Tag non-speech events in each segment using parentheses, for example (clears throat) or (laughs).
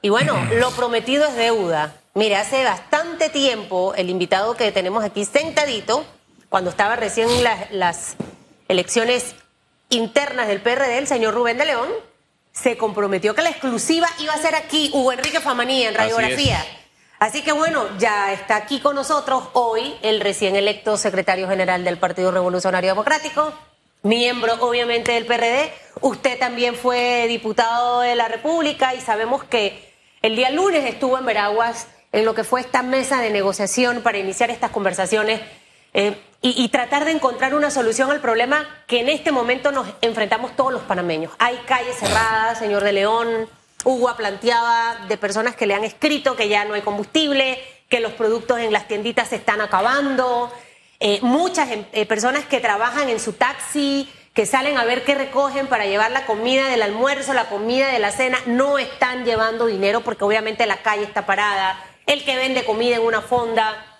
Y bueno, lo prometido es deuda. Mire, hace bastante tiempo el invitado que tenemos aquí sentadito, cuando estaba recién las, las elecciones internas del PRD, el señor Rubén de León, se comprometió que la exclusiva iba a ser aquí, Hugo Enrique Famanía, en Radiografía. Así, que bueno, ya está aquí con nosotros hoy el recién electo secretario general del Partido Revolucionario Democrático, miembro obviamente del PRD. Usted también fue diputado de la República y sabemos que el día lunes estuvo en Veraguas en lo que fue esta mesa de negociación para iniciar estas conversaciones eh, y, tratar de encontrar una solución al problema que en este momento nos enfrentamos todos los panameños. Hay calles cerradas, señor de León. Hugo planteaba de personas que le han escrito que ya no hay combustible, que los productos en las tienditas se están acabando. Eh, muchas eh, personas que trabajan en su taxi, que salen a ver qué recogen para llevar la comida del almuerzo, la comida de la cena, no están llevando dinero porque obviamente la calle está parada. El que vende comida en una fonda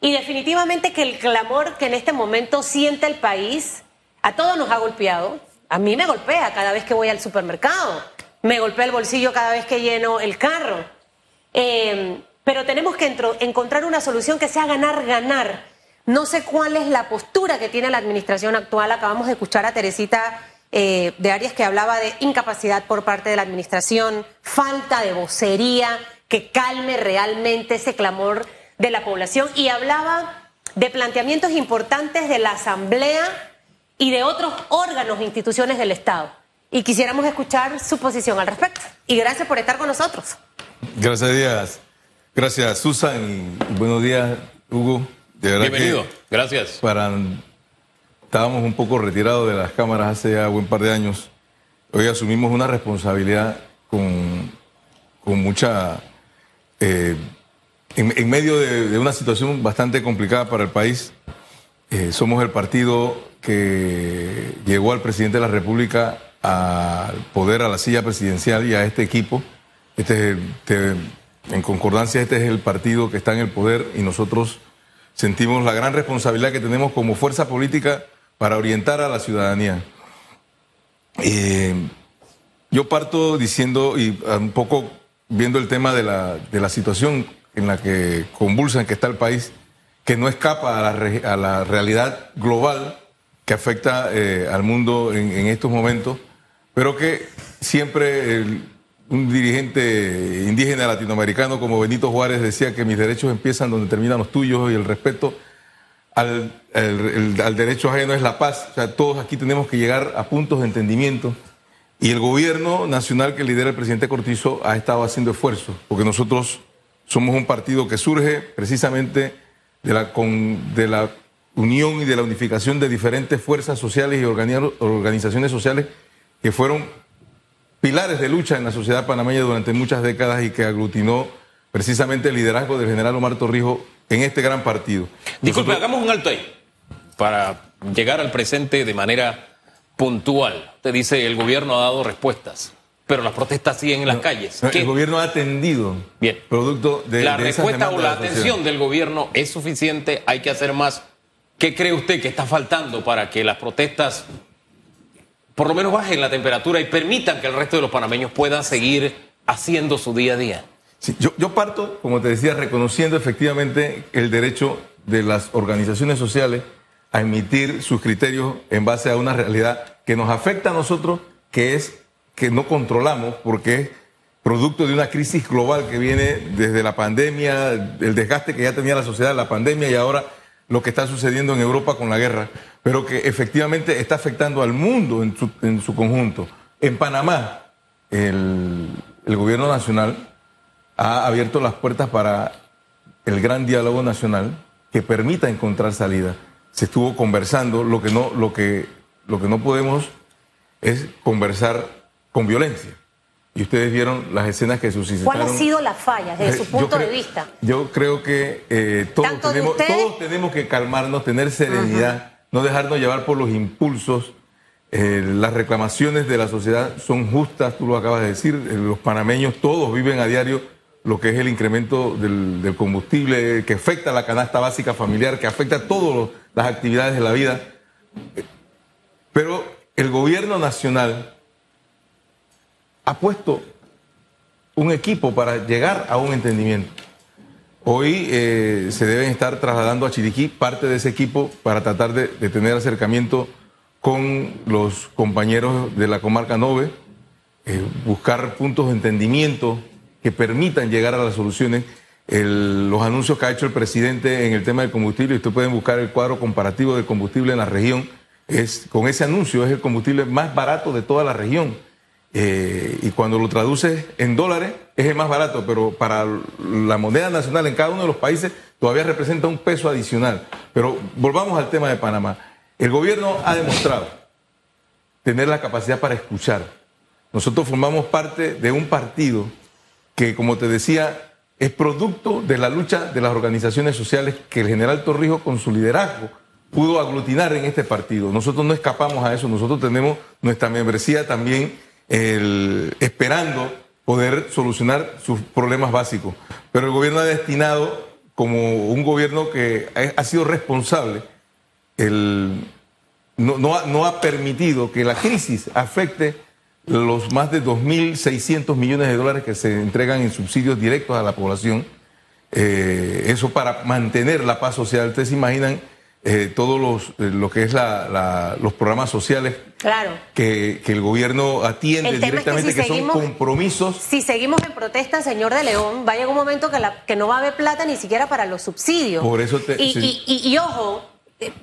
y definitivamente que el clamor que en este momento siente el país, a todos nos ha golpeado. A mí me golpea cada vez que voy al supermercado. Me golpea el bolsillo cada vez que lleno el carro. Eh, pero tenemos que encontrar una solución que sea ganar-ganar. No sé cuál es la postura que tiene la administración actual. Acabamos de escuchar a Teresita eh, de Arias que hablaba de incapacidad por parte de la administración, falta de vocería que calme realmente ese clamor de la población y hablaba de planteamientos importantes de la Asamblea y de otros órganos e instituciones del Estado. Y quisiéramos escuchar su posición al respecto. Y gracias por estar con nosotros. Gracias, días. Gracias, Susan. Buenos días, Hugo. De Bienvenido. gracias. Para, estábamos un poco retirados de las cámaras hace ya buen par de años. Hoy asumimos una responsabilidad con, con mucha... Eh, en, medio de, una situación bastante complicada para el país, eh, somos el partido que llegó al presidente de la República al poder, a la silla presidencial y a este equipo. Este, este, en concordancia, este es el partido que está en el poder y nosotros sentimos la gran responsabilidad que tenemos como fuerza política para orientar a la ciudadanía. Eh, yo parto diciendo y un poco viendo el tema de la, de la situación en la que convulsa, en que está el país, que no escapa a la, a la realidad global que afecta eh, al mundo en, estos momentos, pero que siempre un dirigente indígena latinoamericano como Benito Juárez decía que mis derechos empiezan donde terminan los tuyos y el respeto al, derecho ajeno es la paz. O sea, todos aquí tenemos que llegar a puntos de entendimiento. Y el gobierno nacional que lidera el presidente Cortizo ha estado haciendo esfuerzos, porque nosotros somos un partido que surge precisamente de la unión y de la unificación de diferentes fuerzas sociales y organizaciones sociales que fueron pilares de lucha en la sociedad panameña durante muchas décadas y que aglutinó precisamente el liderazgo del general Omar Torrijos en este gran partido. Disculpe, hagamos un alto ahí para llegar al presente de manera puntual. Usted dice el gobierno ha dado respuestas pero las protestas siguen en las calles. El gobierno ha atendido. Bien. Producto de la respuesta o la atención del gobierno es suficiente. Hay que hacer más. ¿Qué cree usted que está faltando para que las protestas por lo menos bajen la temperatura y permitan que el resto de los panameños puedan seguir haciendo su día a día? Yo, yo parto, como te decía, reconociendo efectivamente el derecho de las organizaciones sociales a emitir sus criterios en base a una realidad que nos afecta a nosotros, que es que no controlamos porque es producto de una crisis global que viene desde la pandemia, el desgaste que ya tenía la sociedad, la pandemia y ahora lo que está sucediendo en Europa con la guerra, pero que efectivamente está afectando al mundo en su, en su conjunto. En Panamá, el, el gobierno nacional ha abierto las puertas para el gran diálogo nacional que permita encontrar salida. Se estuvo conversando, lo que no, lo que, lo que no podemos es conversar con violencia. Y ustedes vieron las escenas que suscitaron. ¿Cuál ha sido la falla desde su punto de vista? Yo creo que eh, todos, tenemos, todos tenemos que calmarnos, tener serenidad, no dejarnos llevar por los impulsos. Eh, las reclamaciones de la sociedad son justas, tú lo acabas de decir. Eh, los panameños todos viven a diario lo que es el incremento del, del combustible, que afecta a la canasta básica familiar, que afecta a todas las actividades de la vida. Pero el gobierno nacional ha puesto un equipo para llegar a un entendimiento. Hoy eh, se deben estar trasladando a Chiriquí parte de ese equipo para tratar de, tener acercamiento con los compañeros de la comarca Nove, eh, buscar puntos de entendimiento que permitan llegar a las soluciones. los anuncios que ha hecho el presidente en el tema del combustible, ustedes pueden buscar el cuadro comparativo del combustible en la región, es, con ese anuncio es el combustible más barato de toda la región. Eh, y cuando lo traduces en dólares es el más barato, pero para la moneda nacional en cada uno de los países todavía representa un peso adicional. Pero volvamos al tema de Panamá. El gobierno ha demostrado tener la capacidad para escuchar. Nosotros formamos parte de un partido que, como te decía, es producto de la lucha de las organizaciones sociales que el general Torrijos con su liderazgo pudo aglutinar en este partido. Nosotros no escapamos a eso, nosotros tenemos nuestra membresía también el, esperando poder solucionar sus problemas básicos. Pero el gobierno ha destinado, como un gobierno que ha, sido responsable, no ha permitido que la crisis afecte los más de 2.600 millones de dólares que se entregan en subsidios directos a la población. Eh, eso para mantener la paz social. Ustedes se imaginan eh, todos los eh, lo que es la, los programas sociales claro. que, el gobierno atiende directamente, que, son compromisos. Si seguimos en protesta, señor de León, va a llegar un momento que, la, que no va a haber plata ni siquiera para los subsidios. Por eso y, y, ojo,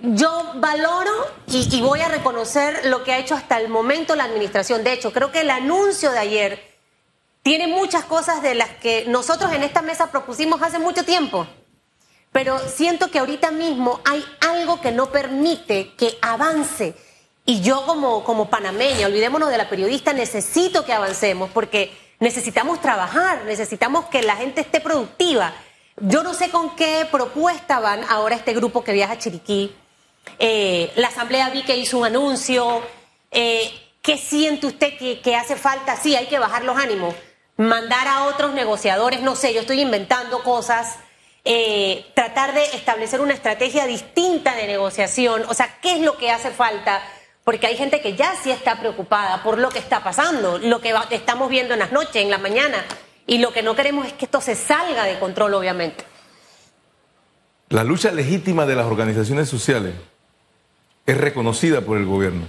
yo valoro y, y voy a reconocer lo que ha hecho hasta el momento la administración. De hecho, creo que el anuncio de ayer tiene muchas cosas de las que nosotros en esta mesa propusimos hace mucho tiempo pero siento que ahorita mismo hay algo que no permite que avance. Y yo como, como panameña, olvidémonos de la periodista, necesito que avancemos porque necesitamos trabajar, necesitamos que la gente esté productiva. Yo no sé con qué propuesta van ahora este grupo que viaja a Chiriquí. Eh, la Asamblea vi que hizo un anuncio. Eh, ¿Qué siente usted que, que hace falta? Sí, hay que bajar los ánimos. Mandar a otros negociadores, no sé, yo estoy inventando cosas eh, tratar de establecer una estrategia distinta de negociación. O sea, ¿qué es lo que hace falta? Porque hay gente que ya sí está preocupada por lo que está pasando, lo que estamos viendo en las noches, en la mañana, y lo que no queremos es que esto se salga de control, obviamente. La lucha legítima de las organizaciones sociales es reconocida por el gobierno,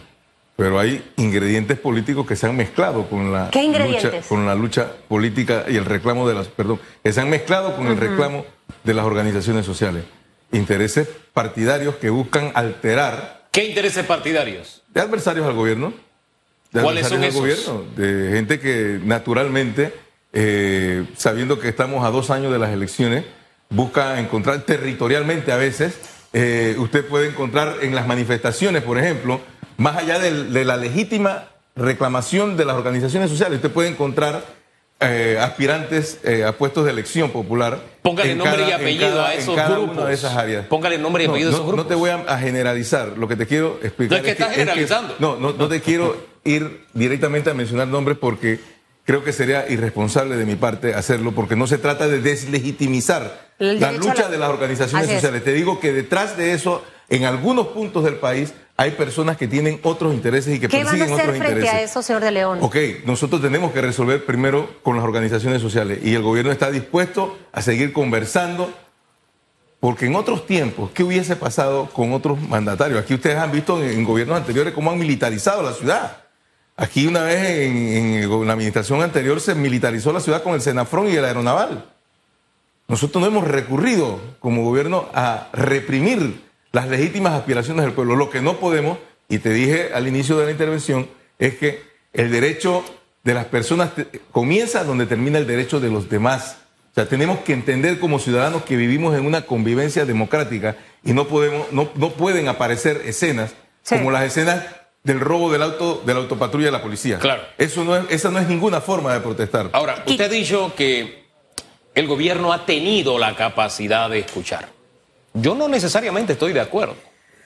pero hay ingredientes políticos que se han mezclado con la, lucha, con la lucha política y el reclamo de las, perdón, que se han mezclado con el reclamo de las organizaciones sociales. Intereses partidarios que buscan alterar. ¿Qué intereses partidarios? De adversarios al gobierno. De ¿Cuáles son esos? gobierno, de gente que naturalmente, eh, sabiendo que estamos a dos años de las elecciones, busca encontrar territorialmente a veces. Eh, usted puede encontrar en las manifestaciones, por ejemplo, más allá de la legítima reclamación de las organizaciones sociales, usted puede encontrar eh, aspirantes eh, a puestos de elección popular. Póngale nombre y apellido a esos grupos. de esas áreas. Póngale nombre y apellido no, a esos grupos. No te voy a, generalizar. Lo que te quiero explicar. No es que estás generalizando. no, no, no te quiero ir directamente a mencionar nombres porque creo que sería irresponsable de mi parte hacerlo porque no se trata de deslegitimizar la lucha de las organizaciones sociales. Te digo que detrás de eso, en algunos puntos del país, hay personas que tienen otros intereses y que persiguen otros intereses. ¿Qué van a hacer frente a eso, señor de León? Ok, nosotros tenemos que resolver primero con las organizaciones sociales y el gobierno está dispuesto a seguir conversando porque en otros tiempos, ¿qué hubiese pasado con otros mandatarios? Aquí ustedes han visto en, gobiernos anteriores cómo han militarizado la ciudad. Aquí una vez en, la administración anterior se militarizó la ciudad con el Senafrón y el Aeronaval. Nosotros no hemos recurrido como gobierno a reprimir las legítimas aspiraciones del pueblo. Lo que no podemos, y te dije al inicio de la intervención, es que el derecho de las personas comienza donde termina el derecho de los demás. O sea, tenemos que entender como ciudadanos que vivimos en una convivencia democrática y no podemos, no, no pueden aparecer escenas como las escenas del robo del auto, de la autopatrulla de la policía. Claro. Eso no es, esa no es ninguna forma de protestar. Ahora, usted ha dicho que el gobierno ha tenido la capacidad de escuchar. Yo no necesariamente estoy de acuerdo.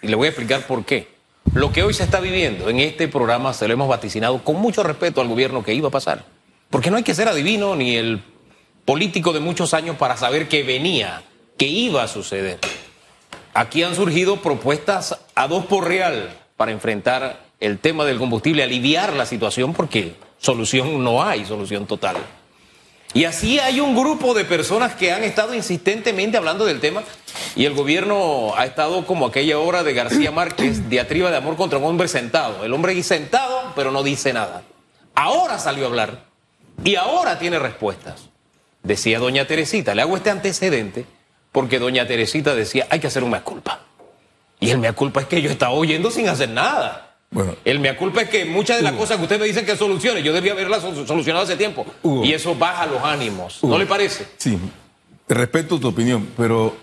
Y le voy a explicar por qué. Lo que hoy se está viviendo en este programa se lo hemos vaticinado con mucho respeto al gobierno que iba a pasar. Porque no hay que ser adivino ni el político de muchos años para saber que venía, que iba a suceder. Aquí han surgido propuestas a dos por real para enfrentar el tema del combustible, aliviar la situación porque solución no hay, solución total. Y así hay un grupo de personas que han estado insistentemente hablando del tema y el gobierno ha estado como aquella obra de García (clears throat) Márquez, diatriba de amor contra un hombre sentado. El hombre sentado, pero no dice nada. Ahora salió a hablar y ahora tiene respuestas. Decía doña Teresita, le hago este antecedente porque doña Teresita decía, hay que hacer un mea culpa. Y el mea culpa es que yo estaba oyendo sin hacer nada. Bueno. El mea culpa es que muchas de las cosas que ustedes me dicen que soluciones, yo debía haberlas sol- solucionado hace tiempo. Hugo. Y eso baja los ánimos. Hugo. ¿No le parece? Sí, respeto tu opinión, pero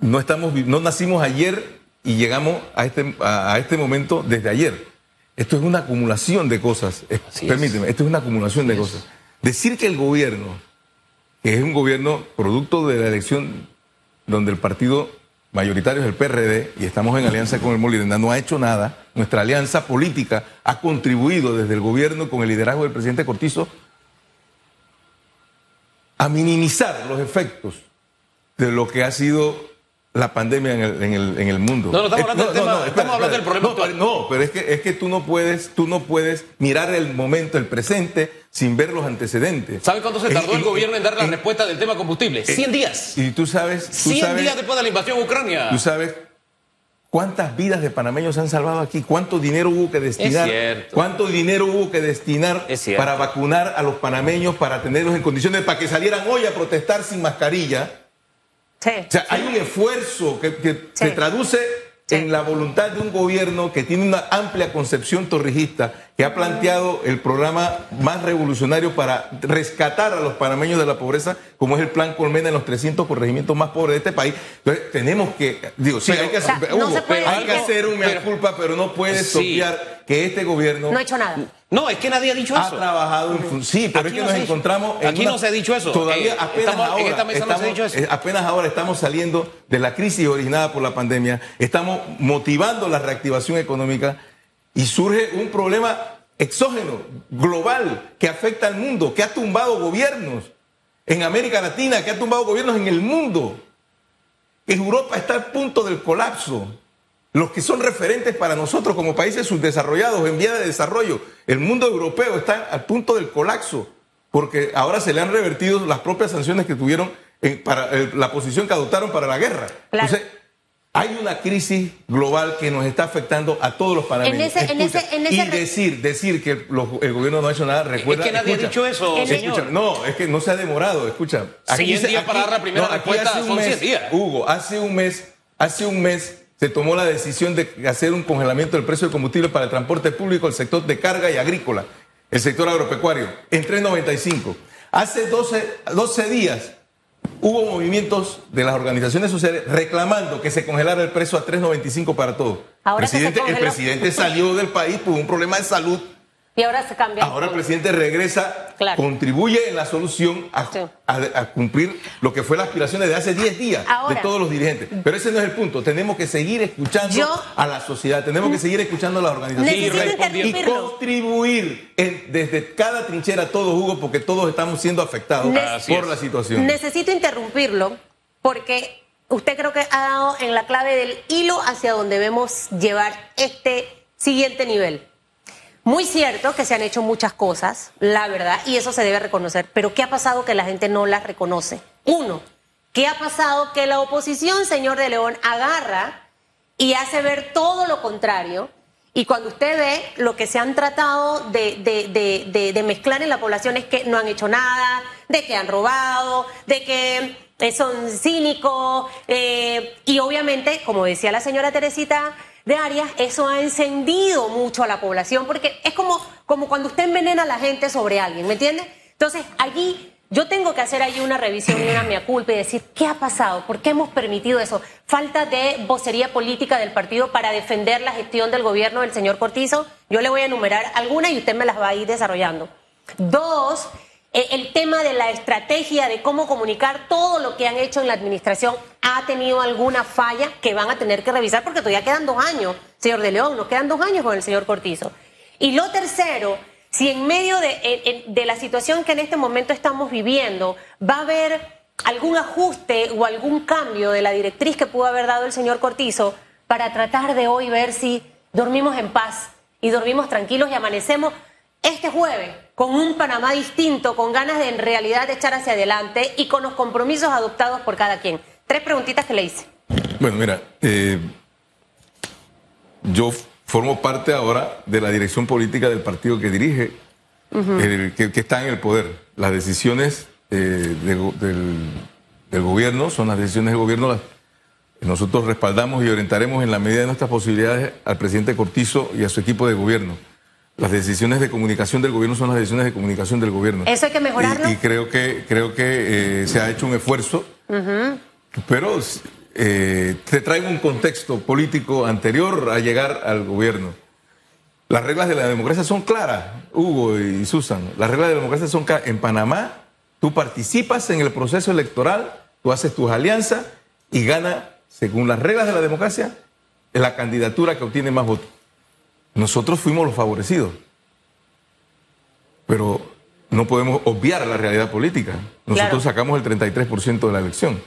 no estamos, no nacimos ayer y llegamos a este, a, a este momento desde ayer. Esto es una acumulación de cosas. Es. permíteme, esto es una acumulación de cosas. Decir que el gobierno, que es un gobierno producto de la elección donde el partido mayoritario es el PRD y estamos en alianza con el Molirena, no ha hecho nada. Nuestra alianza política ha contribuido desde el gobierno con el liderazgo del presidente Cortizo a minimizar los efectos de lo que ha sido la pandemia en el, en el, en el mundo. No, no, estamos hablando del tema- estamos hablando del problema No, pero- no, pero es que, es que tú no puedes, tú no puedes mirar el momento, el presente, sin ver los antecedentes. ¿Sabe cuánto se tardó el gobierno en dar la respuesta del tema combustible? 100 días. Y tú sabes, tú 100 sabes, días después de la invasión a Ucrania. tú sabes cuántas vidas de panameños se han salvado aquí, cuánto dinero hubo que destinar, cierto. cuánto dinero hubo que destinar para vacunar a los panameños, para tenerlos en condiciones para que salieran hoy a protestar sin mascarilla. Sí. O sea, hay un esfuerzo que, que Sí. se traduce Sí. en la voluntad de un gobierno que tiene una amplia concepción torrijista, que ha planteado el programa más revolucionario para rescatar a los panameños de la pobreza, como es el Plan Colmena en los 300 corregimientos más pobres de este país. Entonces, tenemos que, digo, sí, hay que, o sea, hacer- no Hugo, se puede hay que hacer un mea pero- culpa, pero no puedes Sí. obviar que este gobierno No ha hecho nada. No, es que nadie ha dicho ha eso. trabajado en fun- Sí, pero Aquí es que no nos ha encontramos en aquí una- no se ha dicho eso. Todavía Eh, apenas estamos- en ahora esta mesa no se ha dicho eso. eh, apenas ahora estamos saliendo de la crisis originada por la pandemia, estamos motivando la reactivación económica y surge un problema exógeno, global, que afecta al mundo, que ha tumbado gobiernos en América Latina, que ha tumbado gobiernos en el mundo. Europa está al punto del colapso. Los que son referentes para nosotros como países subdesarrollados en vía de desarrollo, el mundo europeo está al punto del colapso, porque ahora se le han revertido las propias sanciones que tuvieron en- para eh, la posición que adoptaron para la guerra. Claro. Entonces, hay una crisis global que nos está afectando a todos los panameños. En ese- en Escucha, ese- en ese y decir, decir que los- el gobierno no ha hecho nada, recuerda. que nadie ha dicho eso, señor. Escucha, no, es que no se ha demorado, escucha. 100 días para dar la primera aquí respuesta hace un son mes, 100 días. Hugo, hace un mes, hace un mes se tomó la decisión de hacer un congelamiento del precio del combustible para el transporte público, el sector de carga y agrícola, el sector agropecuario, en 3.95. Hace 12, 12 días hubo movimientos de las organizaciones sociales reclamando que se congelara el precio a 3.95 para todos. Ahora Presidente- el presidente salió del país por un problema de salud Y ahora se cambia. Ahora el presidente regresa, Claro. contribuye en la solución a, Sí. a- a cumplir lo que fue las aspiraciones de hace 10 días Ahora. de todos los dirigentes. Pero ese no es el punto. Tenemos que seguir escuchando Yo- a la sociedad, tenemos que seguir escuchando a las organizaciones y contribuir en- desde cada trinchera todos, Hugo, porque todos estamos siendo afectados por la situación. Necesito interrumpirlo porque usted creo que ha dado en la clave del hilo hacia donde debemos llevar este siguiente nivel. Muy cierto que se han hecho muchas cosas, la verdad, y eso se debe reconocer, pero ¿qué ha pasado que la gente no las reconoce? Uno, ¿qué ha pasado que la oposición, señor de León, agarra y hace ver todo lo contrario? Y cuando usted ve lo que se han tratado de, de- de- de- mezclar en la población es que no han hecho nada, de que han robado, de que eh, son cínicos, eh, y obviamente, como decía la señora Teresita de Arias, eso ha encendido mucho a la población, porque es como, como cuando usted envenena a la gente sobre alguien, ¿me entiende? Entonces, allí yo tengo que hacer ahí una revisión y una mea culpa y decir, ¿qué ha pasado? ¿Por qué hemos permitido eso? Falta de vocería política del partido para defender la gestión del gobierno del señor Cortizo. Yo le voy a enumerar algunas y usted me las va a ir desarrollando. Dos, el tema de la estrategia de cómo comunicar todo lo que han hecho en la administración ha tenido alguna falla que van a tener que revisar porque todavía quedan dos años, señor de León, nos quedan dos años con el señor Cortizo. Y lo tercero, si en medio de, la situación que en este momento estamos viviendo va a haber algún ajuste o algún cambio de la directriz que pudo haber dado el señor Cortizo para tratar de hoy ver si dormimos en paz y dormimos tranquilos y amanecemos este jueves con un Panamá distinto, con ganas de en realidad de echar hacia adelante y con los compromisos adoptados por cada quien. Tres preguntitas que le hice. Bueno, mira, eh, yo formo parte ahora de la dirección política del partido que dirige, que, está en el poder. Las decisiones eh, del, del, gobierno son las decisiones del gobierno. Las, nosotros respaldamos y orientaremos en la medida de nuestras posibilidades al presidente Cortizo y a su equipo de gobierno. Las decisiones de comunicación del gobierno son las decisiones de comunicación del gobierno. ¿Eso hay que mejorarlo? Y, creo que, creo que eh, se ha hecho un esfuerzo, pero eh, te traigo un contexto político anterior a llegar al gobierno. Las reglas de la democracia son claras, Hugo y Susan. Las reglas de la democracia son claras. En Panamá, tú participas en el proceso electoral, tú haces tus alianzas y gana, según las reglas de la democracia, la candidatura que obtiene más votos. Nosotros fuimos los favorecidos, pero no podemos obviar la realidad política. Nosotros sacamos el 33% de la elección.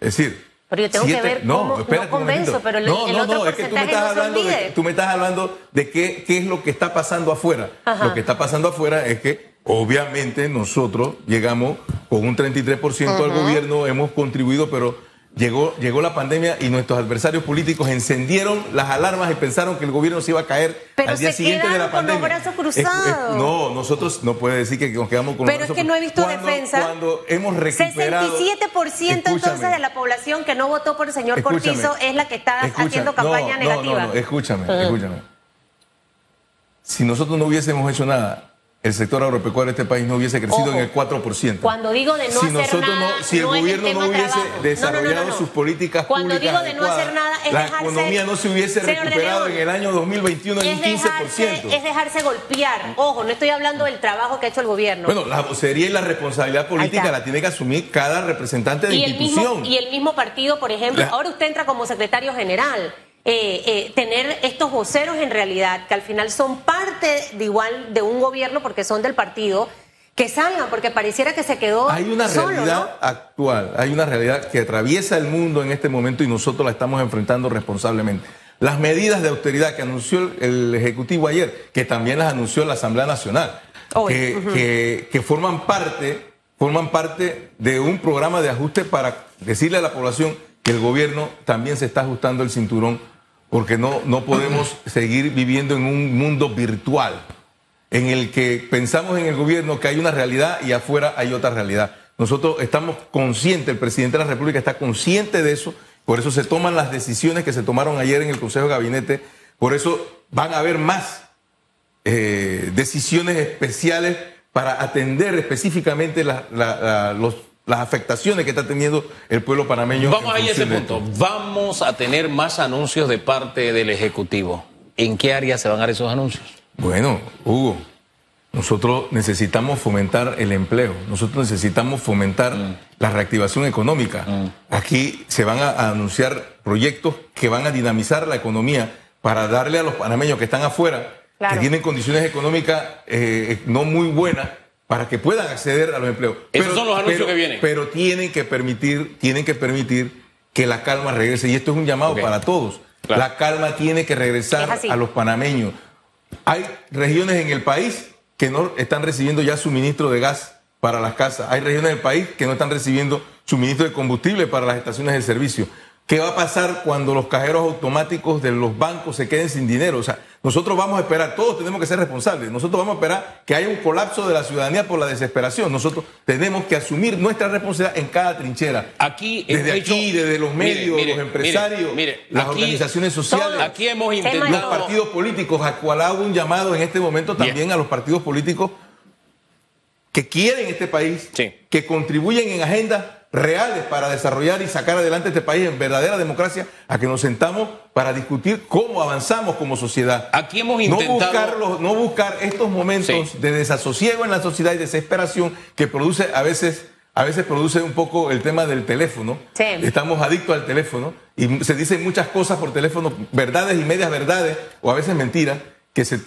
Es decir, pero yo tengo que ver no, no convenzo, pero el, no, no, otro no, es que tú me estás hablando de, tú me estás hablando de qué, qué es lo que está pasando afuera. Lo que está pasando afuera es que obviamente nosotros llegamos con un 33% al gobierno, hemos contribuido, pero Llegó, llegó la pandemia y nuestros adversarios políticos encendieron las alarmas y pensaron que el gobierno se iba a caer al día siguiente de la pandemia. Con los brazos cruzados. no, nosotros no puede decir que nos quedamos con los Pero es que no he visto defensa. Cuando hemos recuperado 67% entonces de la población que no votó por el señor Cortizo es la que está haciendo campaña negativa. No, no, escúchame, escúchame. Si nosotros no hubiésemos hecho nada, el sector agropecuario de este país no hubiese crecido en el 4%. Cuando digo de no si hacer nosotros nada, no, si el gobierno no hubiese desarrollado sus políticas Cuando públicas digo de no hacer nada es la economía no se hubiese recuperado en el año 2021 en un 15%. es dejarse golpear. Ojo, no estoy hablando del trabajo que ha hecho el gobierno. Bueno, la vocería y la responsabilidad política la tiene que asumir cada representante de y institución. El mismo, y el mismo partido, por ejemplo, ahora usted entra como secretario general. Eh, eh, tener estos voceros en realidad, que al final son parte de igual de un gobierno porque son del partido, que salgan, porque pareciera que se quedó. Hay una realidad actual, hay una realidad que atraviesa el mundo en este momento y nosotros la estamos enfrentando responsablemente. Las medidas de austeridad que anunció el Ejecutivo ayer, que también las anunció la Asamblea Nacional, que, que forman parte, forman parte de un programa de ajuste para decirle a la población que el gobierno también se está ajustando el cinturón porque no, no podemos seguir viviendo en un mundo virtual en el que pensamos en el gobierno que hay una realidad y afuera hay otra realidad. Nosotros estamos conscientes, el presidente de la República está consciente de eso, por eso se toman las decisiones que se tomaron ayer en el Consejo de Gabinete, por eso van a haber más eh, decisiones especiales para atender específicamente los las afectaciones que está teniendo el pueblo panameño. Vamos a ese punto. Vamos a tener más anuncios de parte del Ejecutivo. ¿En qué área se van a dar esos anuncios? Bueno, Hugo, nosotros necesitamos fomentar el empleo, nosotros necesitamos fomentar mm. la reactivación económica. Mm. Aquí se van a, anunciar proyectos que van a dinamizar la economía para darle a los panameños que están afuera, que tienen condiciones económicas eh, no muy buenas, para que puedan acceder a los empleos. Esos son los anuncios que vienen. Pero tienen que permitir, tienen que permitir que la calma regrese. Y esto es un llamado para todos. La calma tiene que regresar a los panameños. Hay regiones en el país que no están recibiendo ya suministro de gas para las casas. Hay regiones del país que no están recibiendo suministro de combustible para las estaciones de servicio. ¿Qué va a pasar cuando los cajeros automáticos de los bancos se queden sin dinero? O sea, nosotros vamos a esperar, todos tenemos que ser responsables, nosotros vamos a esperar que haya un colapso de la ciudadanía por la desesperación. Nosotros tenemos que asumir nuestra responsabilidad en cada trinchera. Aquí, desde aquí, desde los medios, los empresarios, las organizaciones sociales, aquí hemos intentado... los partidos políticos, a cual hago un llamado en este momento también a los partidos políticos que quieren este país, que contribuyen en agendas reales para desarrollar y sacar adelante este país en verdadera democracia, a que nos sentamos para discutir cómo avanzamos como sociedad. Aquí hemos intentado... No buscar, no buscar estos momentos de desasosiego en la sociedad y desesperación que produce a veces... A veces produce un poco el tema del teléfono. Estamos adictos al teléfono y se dicen muchas cosas por teléfono, verdades y medias verdades, o a veces mentiras, que se,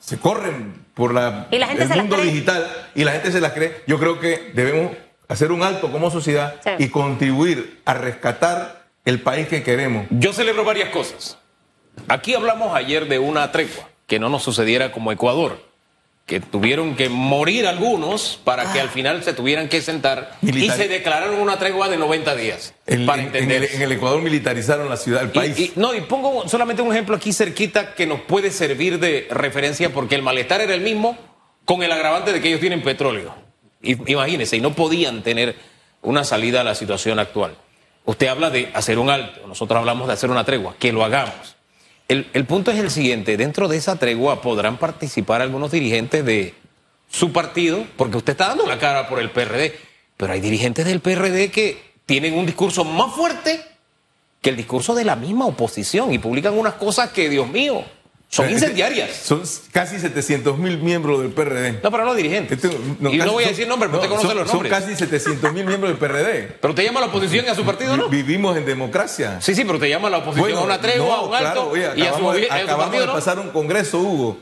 se, corren por la, el mundo digital y la gente se las cree. Yo creo que debemos hacer un alto como sociedad y contribuir a rescatar el país que queremos. Yo celebro varias cosas. Aquí hablamos ayer de una tregua. que no nos sucediera como Ecuador, que tuvieron que morir algunos para que al final se tuvieran que sentar y se declararon una tregua de 90 días. En, para en- en entender el, en el Ecuador militarizaron la ciudad, el país. y, y- no, y pongo solamente un ejemplo aquí cerquita que nos puede servir de referencia porque el malestar era el mismo con el agravante de que ellos tienen petróleo. Imagínense, y no podían tener una salida a la situación actual. Usted habla de hacer un alto, nosotros hablamos de hacer una tregua, que lo hagamos. El, el punto es el siguiente, dentro de esa tregua podrán participar algunos dirigentes de su partido, porque usted está dando la cara por el PRD, pero hay dirigentes del PRD que tienen un discurso más fuerte que el discurso de la misma oposición y publican unas cosas que, Dios mío, son incendiarias. Son casi 700 mil miembros del PRD. No, pero no dirigentes. Este, y no voy a son- decir nombres, pero usted no, conoce son, los son nombres. casi 700 mil miembros del PRD. Pero te llama a la oposición y a su partido, ¿no? Vi- Vivimos en democracia. Sí, sí, pero te llama a la oposición a una tregua, a no, un alto claro, oye, y a su, acabamos, de- a su acabamos partido, de ¿no? pasar un congreso, Hugo.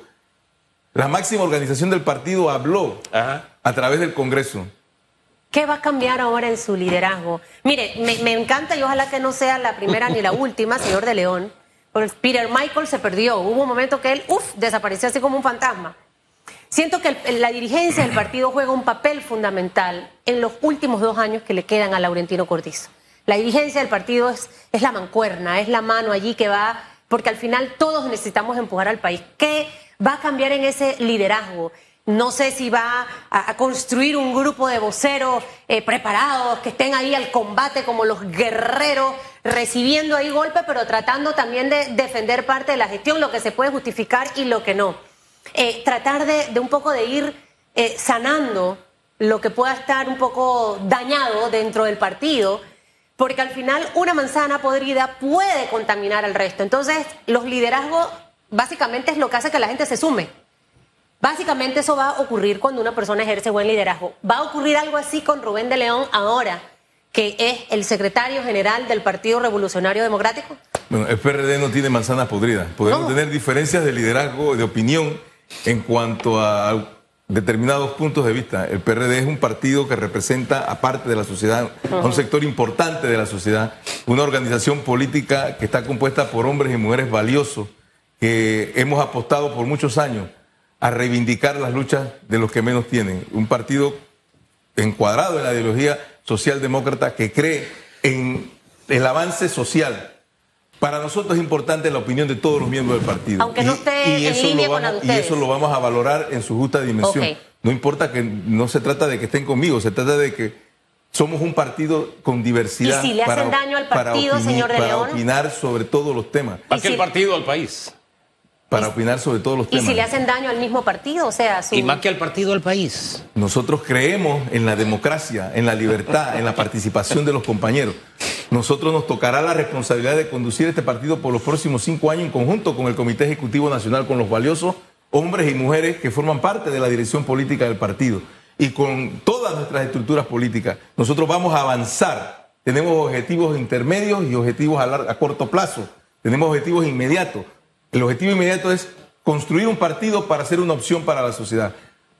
La máxima organización del partido habló Ajá. a través del congreso. ¿Qué va a cambiar ahora en su liderazgo? Mire, me, me encanta y ojalá que no sea la primera ni la última, señor de León. Peter Michael se perdió. Hubo un momento que él, uff, desapareció así como un fantasma. Siento que la dirigencia del partido juega un papel fundamental en los últimos dos años que le quedan a Laurentino Cortizo. La dirigencia del partido es, es la mancuerna, es la mano allí que va, porque al final todos necesitamos empujar al país. ¿Qué va a cambiar en ese liderazgo? No sé si va a, construir un grupo de voceros eh, preparados, que estén ahí al combate como los guerreros, recibiendo ahí golpes, pero tratando también de defender parte de la gestión, lo que se puede justificar y lo que no eh, tratar de, de un poco de ir eh, sanando lo que pueda estar un poco dañado dentro del partido, porque al final una manzana podrida puede contaminar al resto. Entonces, los liderazgos básicamente es lo que hace que la gente se sume. Básicamente eso va a ocurrir cuando una persona ejerce buen liderazgo. Va a ocurrir algo así con Rubén de León ahora, que es el secretario general del Partido Revolucionario Democrático. Bueno, el PRD no tiene manzanas podridas. Podemos No. tener diferencias de liderazgo, de opinión en cuanto a determinados puntos de vista. El PRD es un partido que representa a parte de la sociedad, a un sector importante de la sociedad, una organización política que está compuesta por hombres y mujeres valiosos que hemos apostado por muchos años a reivindicar las luchas de los que menos tienen. Un partido encuadrado en la ideología socialdemócrata que cree en el avance social. Para nosotros es importante la opinión de todos los miembros del partido. Aunque no esté en eso línea con la y eso lo vamos a valorar en su justa dimensión. No importa que no se trata de que estén conmigo, se trata de que somos un partido con diversidad. ¿Y si le hacen daño al para partido, señor de para León? opinar sobre todos los temas. Y el si- partido al país. Para opinar sobre todos los Y temas. si le hacen daño al mismo partido, o sea, su... Y más que al partido al país. Nosotros creemos en la democracia, en la libertad, en la (laughs) participación de los compañeros. Nosotros nos tocará la responsabilidad de conducir este partido por los próximos cinco años en conjunto con el Comité Ejecutivo Nacional, con los valiosos hombres y mujeres que forman parte de la dirección política del partido y con todas nuestras estructuras políticas. Nosotros vamos a avanzar. Tenemos objetivos intermedios y objetivos a, lar- a corto plazo. Tenemos objetivos inmediatos. El objetivo inmediato es construir un partido para ser una opción para la sociedad.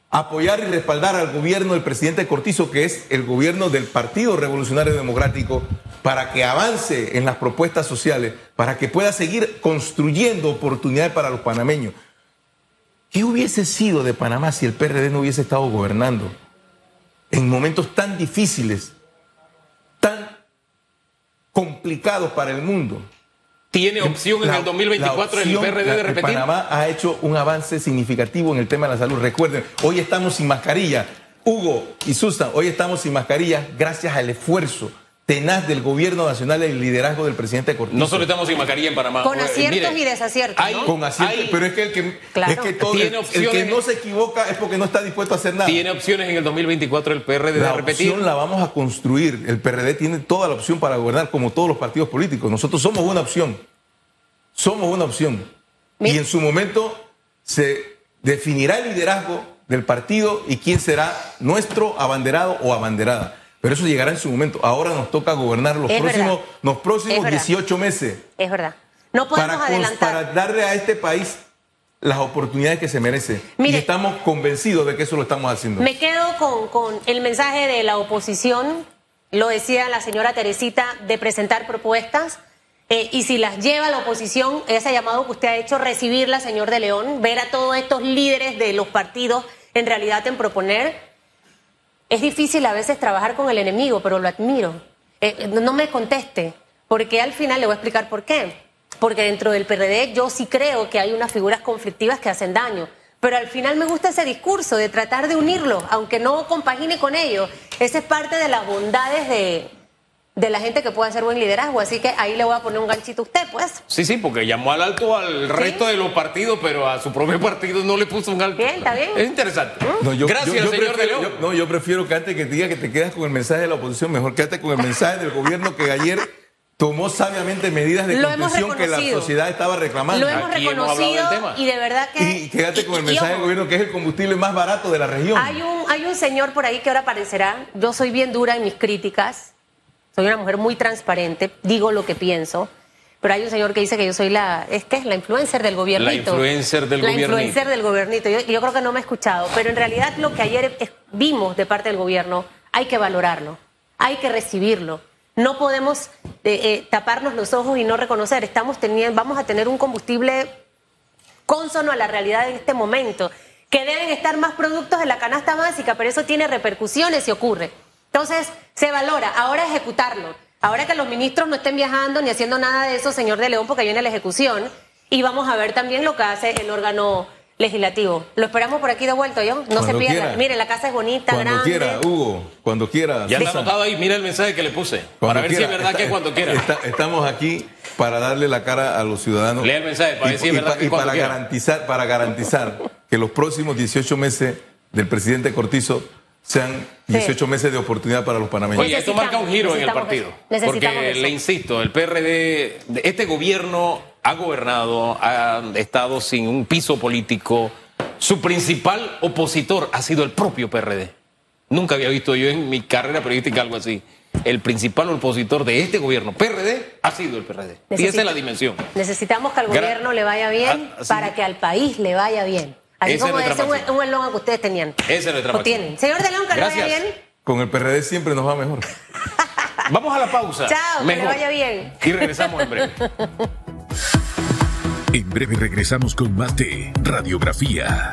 Apoyar y respaldar al gobierno del presidente Cortizo, que es el gobierno del Partido Revolucionario Democrático, para que avance en las propuestas sociales, para que pueda seguir construyendo oportunidades para los panameños. ¿Qué hubiese sido de Panamá si el PRD no hubiese estado gobernando en momentos tan difíciles, tan complicados para el mundo? ¿Tiene opción en el 2024 la el opción- PRD de repetir? Panamá ha hecho un avance significativo en el tema de la salud. Recuerden, hoy estamos sin mascarilla. Hugo y Susan, hoy estamos sin mascarilla gracias al esfuerzo tenaz del gobierno nacional y el liderazgo del presidente Cortizo. No solo estamos sin mascarilla en Panamá. Con Eh, aciertos mire, y desaciertos, hay- ¿no? con acierto, hay- pero es que el que, Claro. es que todo- Tiene el- que no se equivoca es porque no está dispuesto a hacer nada. ¿Tiene opciones en el 2024 el PRD La de repetir? opción la vamos a construir. El PRD tiene toda la opción para gobernar, como todos los partidos políticos. Nosotros somos una opción. Somos una opción. Y en su momento se definirá el liderazgo del partido y quién será nuestro abanderado o abanderada. Pero eso llegará en su momento. Ahora nos toca gobernar los Es próximos, verdad. los próximos verdad. 18 meses Es verdad. No podemos para, adelantar. para darle a este país las oportunidades que se merece. Mire. y estamos convencidos de que eso lo estamos haciendo. Me quedo con, con el mensaje de la oposición, lo decía la señora Teresita, de presentar propuestas. Eh, y si las lleva la oposición, ese llamado que usted ha hecho, recibirla, señor de León, ver a todos estos líderes de los partidos en realidad en proponer. Es difícil a veces trabajar con el enemigo, pero lo admiro. Eh, no me conteste, porque al final le voy a explicar por qué. Porque dentro del PRD yo sí creo que hay unas figuras conflictivas que hacen daño. Pero al final me gusta ese discurso de tratar de unirlos, aunque no compagine con ellos. Esa es parte de las bondades de, de la gente que puede hacer buen liderazgo. Así que ahí le voy a poner un ganchito a usted, pues. Sí, sí, porque llamó al alto al resto de los partidos, pero a su propio partido no le puso un alto. Bien, está bien. Es interesante. No, yo, Gracias, yo- yo señor de León. yo- no, yo prefiero que antes que te diga que te quedas con el mensaje de la oposición, mejor quédate con el mensaje del gobierno que ayer tomó sabiamente medidas de hemos contención que la sociedad estaba reclamando. Lo hemos Aquí hemos reconocido tema. y de verdad que... Y quédate con el y- mensaje del gobierno que es el combustible más barato de la región. Hay un, hay un señor por ahí que ahora aparecerá. Yo soy bien dura en mis críticas. Soy una mujer muy transparente. Digo lo que pienso. Pero hay un señor que dice que yo soy la. Es que es la influencer del gobierno. La influencer del La gobiernito. influencer del gobernito. Yo, yo creo que no me ha escuchado. Pero en realidad lo que ayer vimos de parte del gobierno hay que valorarlo. Hay que recibirlo. No podemos eh, eh, taparnos los ojos y no reconocer. Estamos teniendo, vamos a tener un combustible consono a la realidad en este momento, que deben estar más productos en la canasta básica, pero eso tiene repercusiones si ocurre. Entonces, se valora, ahora ejecutarlo. Ahora que los ministros no estén viajando ni haciendo nada de eso, señor de León, porque viene la ejecución, y vamos a ver también lo que hace el órgano legislativo. Lo esperamos por aquí de vuelta, ¿yo? No se Cuando pierda. quiera. Mire, la casa es bonita, Cuando grande. quiera, Hugo, cuando quiera. Ya está anotado ahí, mira el mensaje que le puse. cuando para ver si es verdad Está- que es cuando quiera. está- estamos aquí para darle la cara a los ciudadanos. Lea el mensaje para Y- ver si es y verdad pa- que y cuando para quiera. garantizar, para garantizar que los próximos 18 meses del presidente Cortizo sean 18 meses de oportunidad para los panameños. Oye, esto marca un giro en el partido. eso. Necesitamos Porque eso. le insisto, el PRD, este gobierno ha gobernado, ha estado sin un piso político. Su principal opositor ha sido el propio PRD. Nunca había visto yo en mi carrera periodística algo así. El principal opositor de este gobierno, PRD, ha sido el PRD. Y esa es la dimensión. Necesitamos que al Gra- gobierno le vaya bien Ah, para que al país le vaya bien. Así Esa es como nuestra ese un, máxima. un eslogan que ustedes tenían. Esa es nuestra Lo máxima. tienen. Señor de León, que le vaya Gracias. bien. Con el PRD siempre nos va mejor. (laughs) Vamos a la pausa. Chao, que le Mejor. vaya bien. Y regresamos en breve. (laughs) En breve regresamos con más de Radiografía.